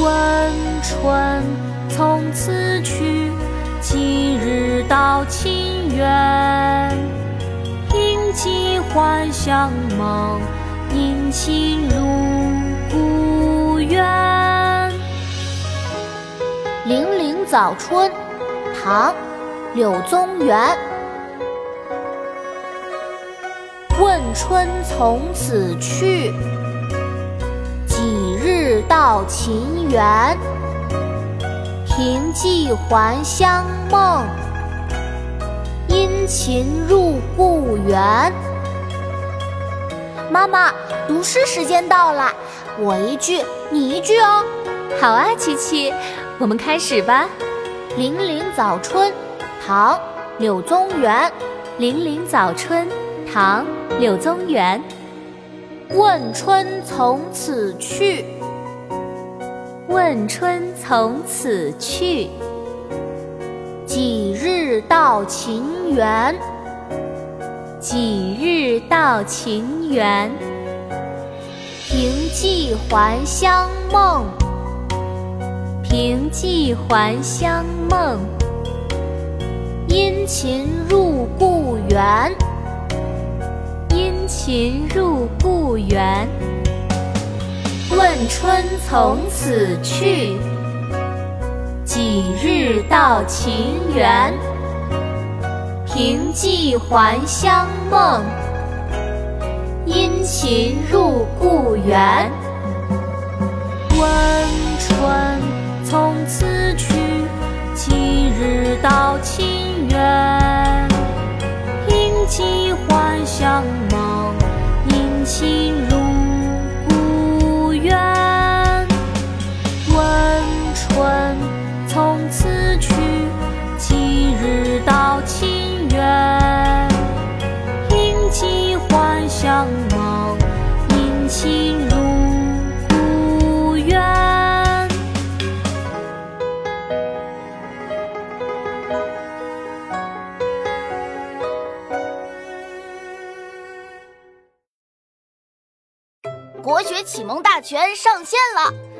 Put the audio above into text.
问春从此去，几日到秦园。凭寄还乡梦，迎亲入故园。零陵早春，唐·柳宗元。问春从此去，到秦园？凭寄还乡梦，殷勤入故园。妈妈，读诗时间到了，我一句，你一句哦。好啊，琪琪，我们开始吧。《零陵早春》，唐·柳宗元。《零陵早春》，唐·柳宗元。问春从此去。问春从此去，几日到秦园？几日到秦园？凭寄还乡梦，凭寄还乡梦。殷勤入故园，殷勤入故园。问春从此去，几日到秦园？凭寄还乡梦，殷勤入故园。问春从此去，几日到秦园？凭寄还乡梦，殷勤幻想梦，殷勤如故园。国学启蒙大全上线了。